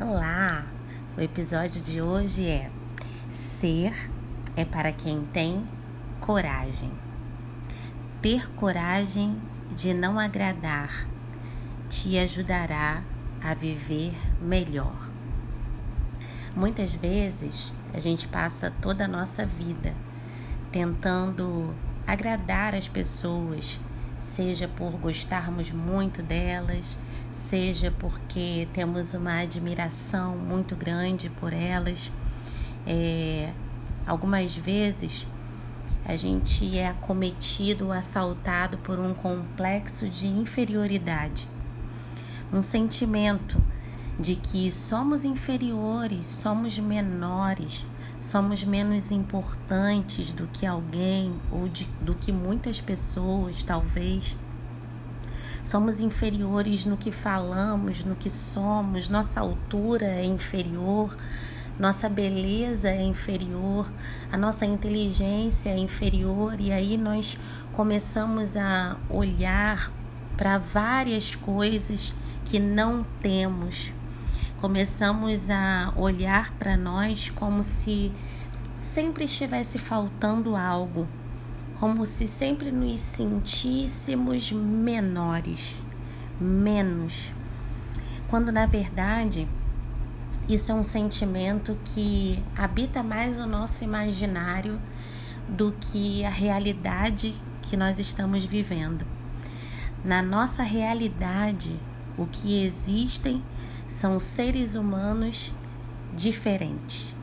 Olá! O episódio de hoje é Ser é para quem tem coragem. Ter coragem de não agradar te ajudará a viver melhor. Muitas vezes a gente passa toda a nossa vida tentando agradar as pessoas, seja por gostarmos muito delas, seja porque temos uma admiração muito grande por elas. É, algumas vezes a gente é acometido, assaltado por um complexo de inferioridade, um sentimento de que somos inferiores, somos menores, somos menos importantes do que alguém ou de, do que muitas pessoas, talvez. Somos inferiores no que falamos, no que somos, nossa altura é inferior, nossa beleza é inferior, a nossa inteligência é inferior, e aí nós começamos a olhar para várias coisas que não temos. Começamos a olhar para nós como se sempre estivesse faltando algo como se sempre nos sentíssemos menores, menos, quando na verdade isso é um sentimento que habita mais o nosso imaginário do que a realidade que nós estamos vivendo. Na nossa realidade, o que existem são seres humanos diferentes,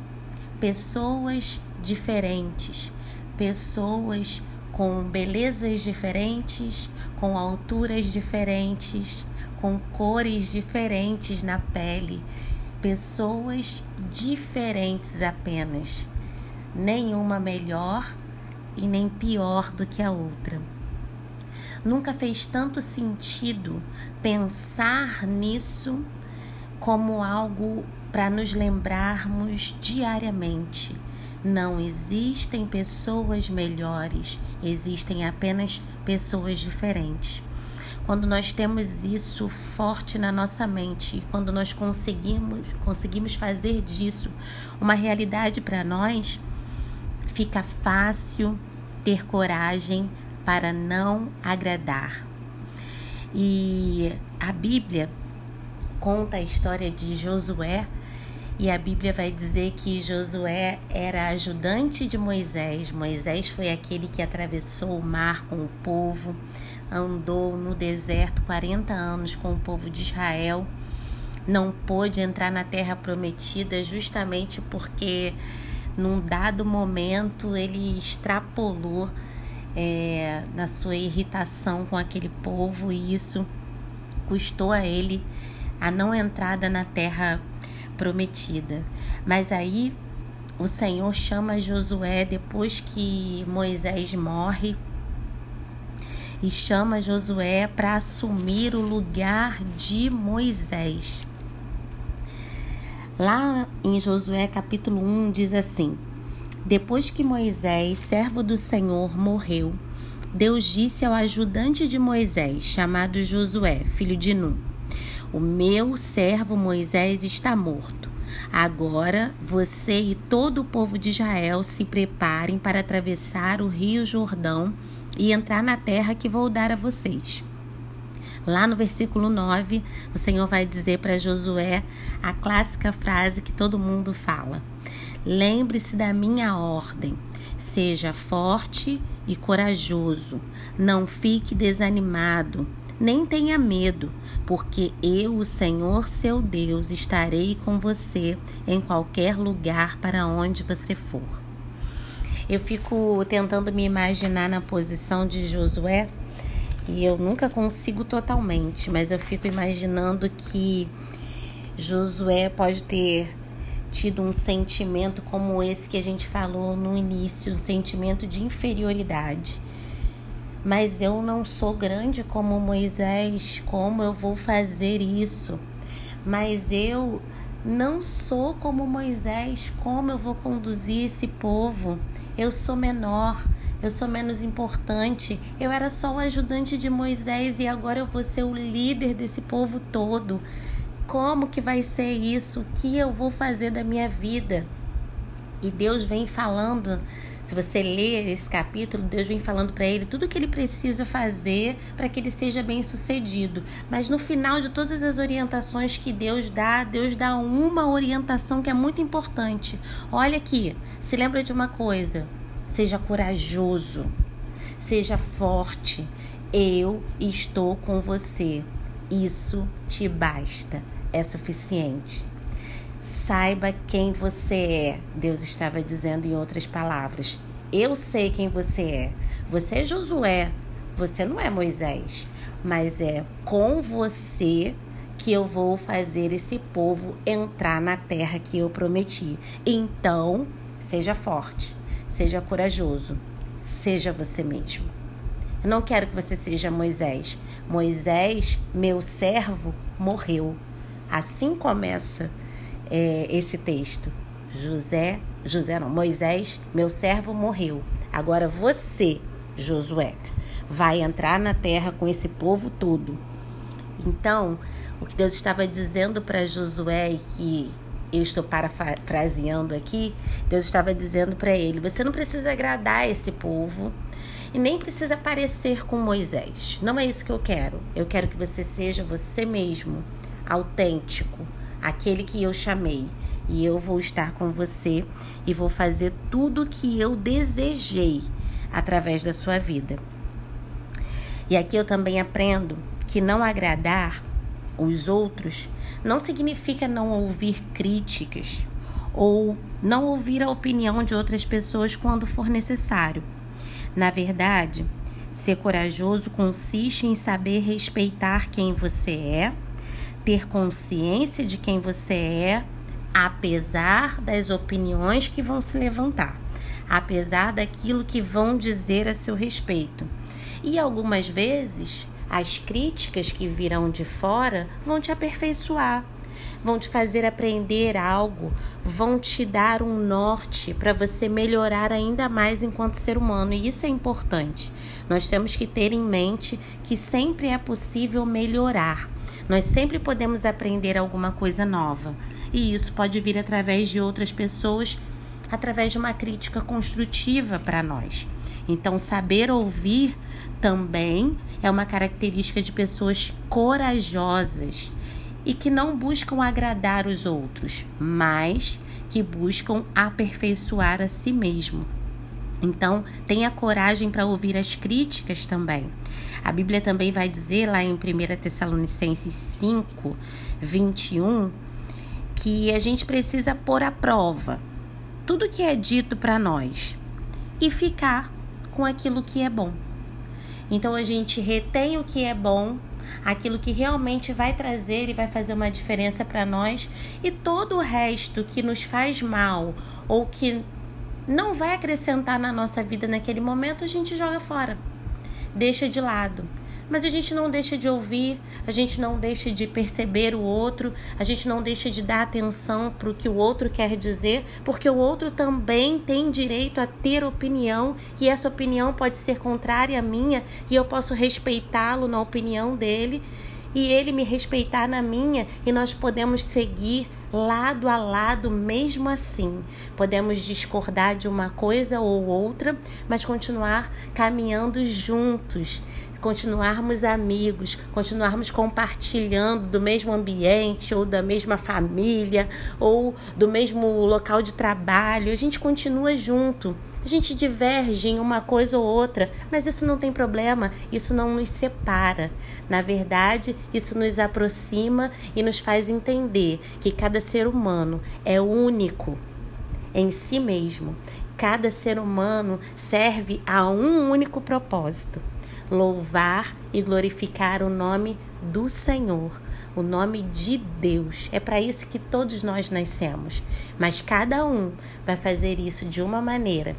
pessoas diferentes. Pessoas com belezas diferentes, com alturas diferentes, com cores diferentes na pele, pessoas diferentes apenas, nenhuma melhor e nem pior do que a outra. Nunca fez tanto sentido pensar nisso como algo para nos lembrarmos diariamente não existem pessoas melhores, existem apenas pessoas diferentes. Quando nós temos isso forte na nossa mente quando nós conseguimos, conseguimos fazer disso uma realidade para nós, fica fácil ter coragem para não agradar. E a Bíblia conta a história de Josué e a Bíblia vai dizer que Josué era ajudante de Moisés. Moisés foi aquele que atravessou o mar com o povo, andou no deserto 40 anos com o povo de Israel. Não pôde entrar na terra prometida justamente porque, num dado momento, ele extrapolou é, na sua irritação com aquele povo e isso custou a ele a não entrada na terra prometida. Mas aí o Senhor chama Josué depois que Moisés morre e chama Josué para assumir o lugar de Moisés. Lá em Josué capítulo 1 diz assim: Depois que Moisés, servo do Senhor, morreu, Deus disse ao ajudante de Moisés, chamado Josué, filho de Nun: o meu servo Moisés está morto. Agora você e todo o povo de Israel se preparem para atravessar o rio Jordão e entrar na terra que vou dar a vocês. Lá no versículo 9, o Senhor vai dizer para Josué a clássica frase que todo mundo fala: Lembre-se da minha ordem. Seja forte e corajoso. Não fique desanimado nem tenha medo, porque eu, o Senhor seu Deus, estarei com você em qualquer lugar para onde você for. Eu fico tentando me imaginar na posição de Josué e eu nunca consigo totalmente, mas eu fico imaginando que Josué pode ter tido um sentimento como esse que a gente falou no início, um sentimento de inferioridade mas eu não sou grande como Moisés, como eu vou fazer isso? Mas eu não sou como Moisés, como eu vou conduzir esse povo? Eu sou menor, eu sou menos importante. Eu era só o ajudante de Moisés e agora eu vou ser o líder desse povo todo. como que vai ser isso? O que eu vou fazer da minha vida? E Deus vem falando, se você ler esse capítulo, Deus vem falando para ele tudo o que ele precisa fazer para que ele seja bem sucedido. Mas no final de todas as orientações que Deus dá, Deus dá uma orientação que é muito importante. Olha aqui, se lembra de uma coisa: seja corajoso, seja forte. Eu estou com você. Isso te basta, é suficiente. Saiba quem você é, Deus estava dizendo em outras palavras. Eu sei quem você é. Você é Josué, você não é Moisés, mas é com você que eu vou fazer esse povo entrar na terra que eu prometi. Então, seja forte, seja corajoso, seja você mesmo. Eu não quero que você seja Moisés. Moisés, meu servo, morreu. Assim começa é, esse texto. José, José não, Moisés, meu servo morreu. Agora você, Josué, vai entrar na terra com esse povo todo. Então, o que Deus estava dizendo para Josué e que eu estou parafraseando aqui, Deus estava dizendo para ele: você não precisa agradar esse povo e nem precisa parecer com Moisés. Não é isso que eu quero. Eu quero que você seja você mesmo, autêntico, aquele que eu chamei. E eu vou estar com você e vou fazer tudo o que eu desejei através da sua vida. E aqui eu também aprendo que não agradar os outros não significa não ouvir críticas ou não ouvir a opinião de outras pessoas quando for necessário. Na verdade, ser corajoso consiste em saber respeitar quem você é ter consciência de quem você é, apesar das opiniões que vão se levantar, apesar daquilo que vão dizer a seu respeito. E algumas vezes, as críticas que virão de fora vão te aperfeiçoar, vão te fazer aprender algo, vão te dar um norte para você melhorar ainda mais enquanto ser humano, e isso é importante. Nós temos que ter em mente que sempre é possível melhorar. Nós sempre podemos aprender alguma coisa nova, e isso pode vir através de outras pessoas, através de uma crítica construtiva para nós. Então, saber ouvir também é uma característica de pessoas corajosas e que não buscam agradar os outros, mas que buscam aperfeiçoar a si mesmo. Então, tenha coragem para ouvir as críticas também. A Bíblia também vai dizer lá em 1 Tessalonicenses 5, 21, que a gente precisa pôr à prova tudo que é dito para nós e ficar com aquilo que é bom. Então a gente retém o que é bom, aquilo que realmente vai trazer e vai fazer uma diferença para nós, e todo o resto que nos faz mal ou que não vai acrescentar na nossa vida naquele momento, a gente joga fora, deixa de lado. Mas a gente não deixa de ouvir, a gente não deixa de perceber o outro, a gente não deixa de dar atenção para o que o outro quer dizer, porque o outro também tem direito a ter opinião e essa opinião pode ser contrária à minha e eu posso respeitá-lo na opinião dele e ele me respeitar na minha e nós podemos seguir lado a lado mesmo assim. Podemos discordar de uma coisa ou outra, mas continuar caminhando juntos, continuarmos amigos, continuarmos compartilhando do mesmo ambiente ou da mesma família ou do mesmo local de trabalho. A gente continua junto. A gente diverge em uma coisa ou outra, mas isso não tem problema, isso não nos separa. Na verdade, isso nos aproxima e nos faz entender que cada ser humano é único em si mesmo. Cada ser humano serve a um único propósito: louvar e glorificar o nome do Senhor, o nome de Deus. É para isso que todos nós nascemos, mas cada um vai fazer isso de uma maneira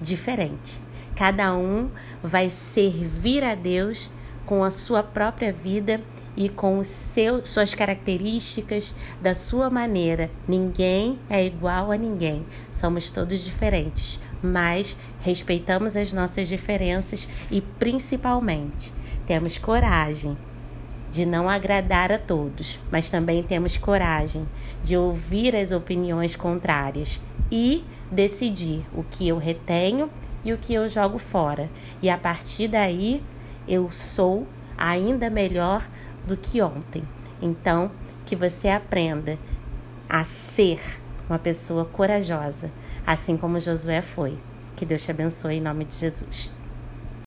diferente. Cada um vai servir a Deus com a sua própria vida e com seu, suas características, da sua maneira. Ninguém é igual a ninguém. Somos todos diferentes, mas respeitamos as nossas diferenças e principalmente temos coragem de não agradar a todos, mas também temos coragem de ouvir as opiniões contrárias e decidir o que eu retenho e o que eu jogo fora. E a partir daí eu sou ainda melhor do que ontem. Então, que você aprenda a ser uma pessoa corajosa, assim como Josué foi. Que Deus te abençoe em nome de Jesus.